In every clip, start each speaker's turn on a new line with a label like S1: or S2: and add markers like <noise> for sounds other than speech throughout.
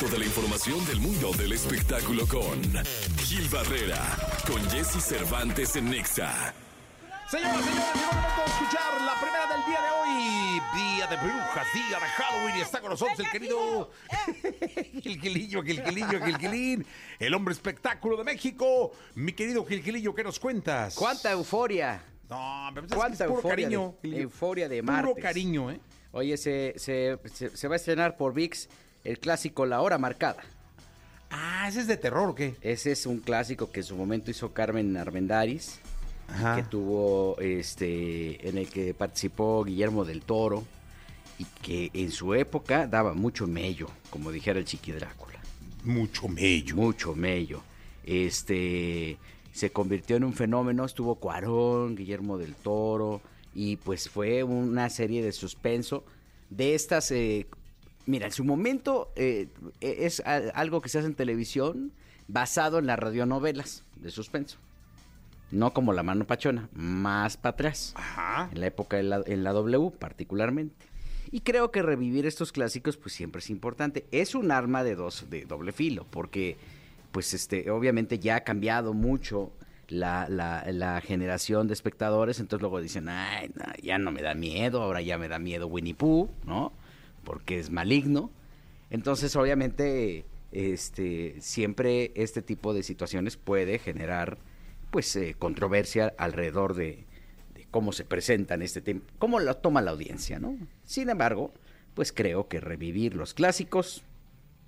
S1: Toda la información del mundo del espectáculo con Gil Barrera, con Jesse Cervantes en Nexa.
S2: Señoras, señores, llegó el momento de escuchar la primera del día de hoy. Día de brujas, día de Halloween. Y está con nosotros el querido <laughs> Gilgilillo, Gilgilillo, Gilgilín. El hombre espectáculo de México. Mi querido Gilgilillo, ¿qué nos cuentas?
S3: ¿Cuánta euforia?
S2: No, pero es que es
S3: ¿Cuánta
S2: puro
S3: euforia
S2: cariño.
S3: de- euforia de
S2: Puro
S3: martes?
S2: cariño, ¿eh?
S3: Oye, se, se, se- se va a estrenar por VIX el clásico La Hora Marcada.
S2: Ah, ¿ese es de terror o qué?
S3: Ese es un clásico que en su momento hizo Carmen Armendáriz,
S2: Ajá.
S3: que tuvo, este, en el que participó Guillermo del Toro y que en su época daba mucho mello, como dijera el Chiqui Drácula.
S2: Mucho mello.
S3: mucho mello. Este se convirtió en un fenómeno, estuvo Cuarón, Guillermo del Toro, y pues fue una serie de suspenso de estas. eh, mira, en su momento eh, es a- algo que se hace en televisión basado en las radionovelas de suspenso. No como La Mano Pachona, más para atrás
S2: Ajá.
S3: en la época de la, en la W particularmente. Y creo que revivir estos clásicos pues siempre es importante. Es un arma de dos de doble filo porque pues este obviamente ya ha cambiado mucho la, la- la generación de espectadores, entonces luego dicen, "Ay, no, ya no me da miedo, ahora ya me da miedo Winnie Pooh", ¿no? Porque es maligno. Entonces, obviamente este siempre este tipo de situaciones puede generar pues eh, controversia alrededor de, de cómo se presentan este tema, cómo lo toma la audiencia, ¿no? Sin embargo, pues creo que revivir los clásicos.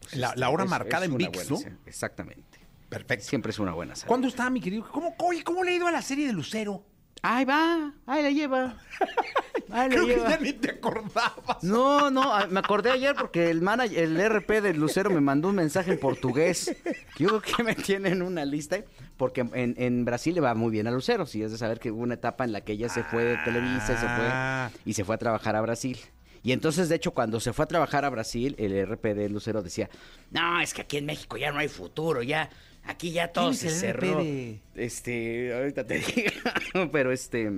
S3: pues,
S2: La- la hora
S3: es-
S2: marcada
S3: es
S2: en ViX, ¿no?
S3: Exactamente.
S2: Perfecto.
S3: Siempre es una buena salida.
S2: ¿Cuándo está, mi querido? ¿Cómo, ¿cómo le ha ido a la serie de Lucero?
S3: Ahí va, ahí la lleva. <laughs> La
S2: Creo que ya ni te acordabas.
S3: No, no, a- me acordé ayer porque el manager, el RP de Lucero me mandó un mensaje en portugués. Yo creo que me tiene en una lista, porque en, en Brasil le va muy bien a Lucero. Sí, es de saber que hubo una etapa en la que ella se fue de Televisa y se
S2: Ah.
S3: fue, y se fue a trabajar a Brasil. Y entonces, de hecho, cuando se fue a trabajar a Brasil, el RP de Lucero decía, no, es que aquí en México ya no hay futuro, ya, aquí ya todo
S2: ¿Quién
S3: se cerró.
S2: de-
S3: Este, ahorita te <laughs> digo, pero este,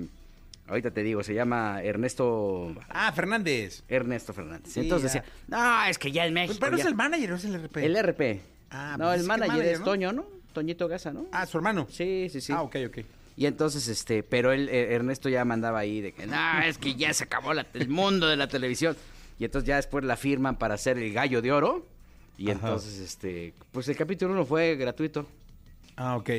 S3: ahorita te digo, se llama Ernesto
S2: Ah, Fernández.
S3: Ernesto Fernández.
S2: Sí,
S3: Entonces
S2: ya.
S3: decía, no, es que ya en México.
S2: Pero es el manager, no es el RP.
S3: El RP.
S2: Ah,
S3: no,
S2: pues
S3: el manager,
S2: manager,
S3: es
S2: ¿no?
S3: Toño, ¿no? Toñito Gaza, ¿no?
S2: Ah, su hermano.
S3: Sí, sí, sí.
S2: Ah, ok, ok.
S3: Y entonces, este, pero él, eh, Ernesto ya mandaba ahí de que, no, es que ya se acabó la- el mundo de la televisión. Y entonces ya después la firman para hacer el gallo de oro. Y
S2: Ajá.
S3: entonces, este, pues el capítulo uno fue gratuito.
S2: Ah, ok.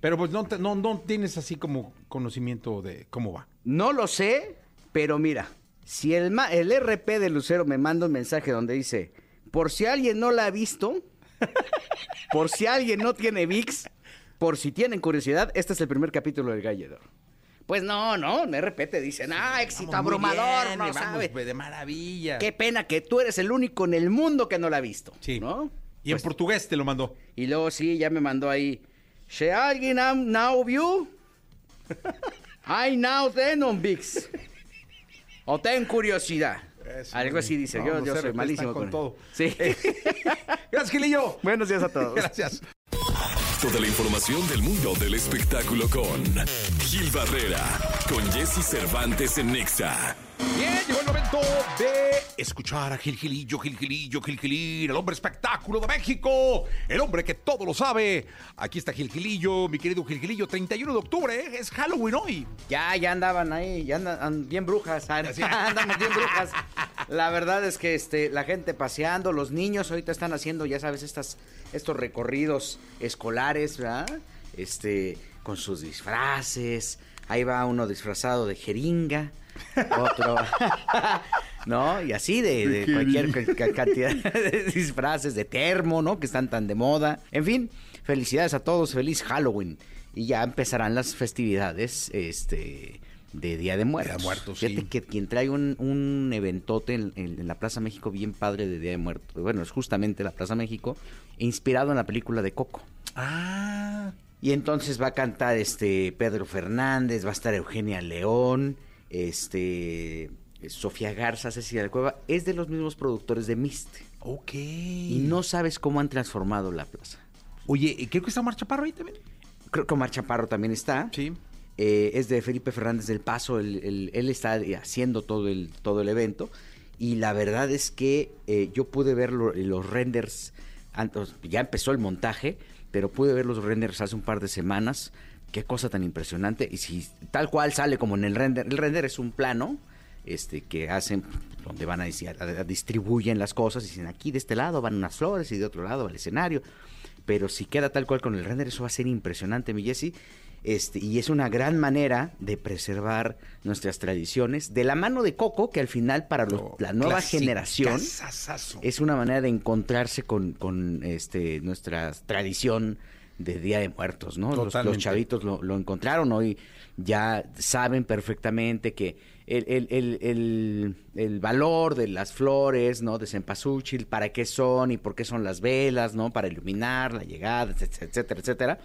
S2: Pero pues no, te- no, no tienes así como conocimiento de cómo va.
S3: No lo sé, pero mira, si el, ma- el RP de Lucero me manda un mensaje donde dice, por si alguien no la ha visto, <laughs> por si alguien no tiene VIX, por si tienen curiosidad, este es el primer capítulo del Gallo de Oro. Pues no, no, en RP te dicen, ah, éxito abrumador,
S2: bien,
S3: no
S2: vamos,
S3: sabe.
S2: pues, de maravilla.
S3: Qué pena que tú eres el único en el mundo que no la ha visto,
S2: Sí.
S3: ¿no?
S2: Y en
S3: Pues,
S2: portugués te lo mandó.
S3: y luego sí, ya me mandó ahí. Si alguien now view, I now ten on VIX. O ten curiosidad.
S2: Eso,
S3: Algo así dice.
S2: No,
S3: yo soy malísimo
S2: con
S3: con
S2: todo.
S3: Sí. <laughs>
S2: Gracias, Gilillo.
S3: Buenos días a todos. <laughs>
S2: Gracias.
S1: Toda la información del mundo del espectáculo con Gil Barrera, con Jesse Cervantes en Nexa.
S2: Bien, llegó el momento de escuchar a Gil Gilillo, Gil Gilillo, Gil Gilín, el hombre espectáculo de México, el hombre que todo lo sabe. Aquí está Gil Gilillo, mi querido Gil Gilillo, 31 de octubre, ¿eh? es Halloween hoy.
S3: Ya, ya andaban ahí, ya andan, andan bien brujas, <laughs> andamos bien brujas. La verdad es que este, la gente paseando, los niños ahorita están haciendo, ya sabes, estas, estos recorridos escolares, ¿verdad? Este, con sus disfraces. Ahí va uno disfrazado de jeringa, otro, <laughs> <laughs> ¿no? Y así de, de cualquier ca- ca- cantidad <laughs> de disfraces, de termo, ¿no? Que están tan de moda. En fin, felicidades a todos, feliz Halloween. Y ya empezarán las festividades, este, de Día de Muertos.
S2: Día de Muertos,
S3: Fíjate
S2: sí.
S3: que quien trae un, un eventote en, en- en la Plaza México bien padre de Día de Muertos. Bueno, es justamente la Plaza México, inspirado en la película de Coco.
S2: Ah,
S3: Y entonces va a cantar este Pedro Fernández, va a estar Eugenia León, este Sofía Garza, Cecilia de Cueva, es de los mismos productores de Mist.
S2: ok.
S3: Y no sabes cómo han transformado la plaza.
S2: Oye, ¿y creo que está Omar Chaparro ahí también.
S3: Creo que Omar Chaparro también está.
S2: Sí.
S3: Eh, es de Felipe Fernández del Paso, él, él- él está haciendo todo el, todo el evento. y la verdad es que eh, yo pude ver lo- los renders, antes- ya empezó el montaje, pero pude ver los renders hace un par de semanas. Qué cosa tan impresionante. Y si tal cual sale como en el render, el render es un plano este, que hacen, donde van a, decir- a- distribuyen las cosas y dicen aquí de este lado van unas flores y de otro lado va el escenario. Pero si queda tal cual con el render, eso va a ser impresionante, mi Jessy. Este, y es una gran manera de preservar nuestras tradiciones de la mano de Coco, que al final para los-
S2: Oh,
S3: la nueva generación es una manera de encontrarse con, con, este, nuestra tradición de Día de Muertos, ¿no? Los, chavitos lo, lo encontraron hoy, ya saben perfectamente que el, el- el- el- valor de las flores, ¿no? De cempasúchil, para qué son y por qué son las velas, ¿no? Para iluminar la llegada, etcétera, etcétera, etcétera.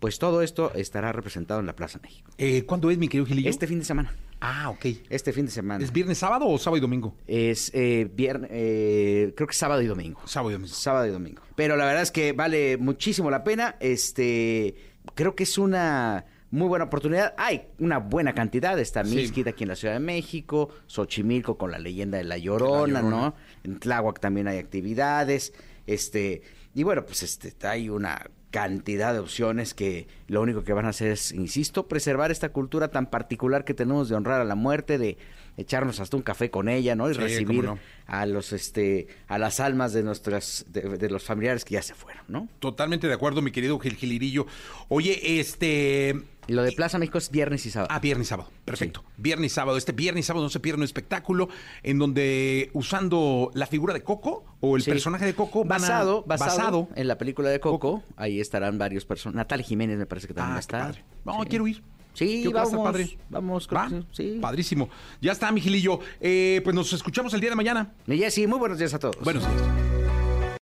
S3: Pues todo esto estará representado en la Plaza México.
S2: Eh, ¿Cuándo es, mi querido Gilillo?
S3: Este fin de semana.
S2: Ah, ok.
S3: Este fin de semana.
S2: ¿Es viernes, sábado o sábado y domingo?
S3: Es eh, viernes, eh, creo que sábado y domingo.
S2: Sábado y domingo.
S3: Sábado y domingo. Pero la verdad es que vale muchísimo la pena. Este, creo que es una muy buena oportunidad. Hay una buena cantidad. Está
S2: Sí.
S3: Mixquit aquí en la Ciudad de México, Xochimilco con la leyenda de la Llorona,
S2: Llorona.
S3: ¿no? En Tláhuac también hay actividades. Este, y bueno, pues este, hay una cantidad de opciones que lo único que van a hacer es, insisto, preservar esta cultura tan particular que tenemos de honrar a la muerte, de echarnos hasta un café con ella, ¿no? Y
S2: Sí,
S3: recibir
S2: no.
S3: a los este a las almas de nuestras de, de los familiares que ya se fueron, ¿no?
S2: Totalmente de acuerdo, mi querido Gil Gilirillo. Oye, este...
S3: Lo de Plaza México es viernes y sábado.
S2: Ah, viernes y sábado. Perfecto. Viernes y sábado. Este viernes y sábado no se pierde un espectáculo en donde usando la figura de Coco o el
S3: Sí.
S2: personaje de Coco van a-
S3: basado, basado, en la película de Coco, ahí estarán varios personas. Natalia Jiménez me parece que también va
S2: Ah,
S3: a estar.
S2: No,
S3: Sí.
S2: quiero ir.
S3: Sí,
S2: estar
S3: vamos,
S2: padre.
S3: vamos,
S2: ¿Va?
S3: sí, sí.
S2: Padrísimo. Ya está, mi Gilillo. Eh, pues nos escuchamos el día de mañana.
S3: Y Jessy, muy buenos días a todos.
S2: Buenos días.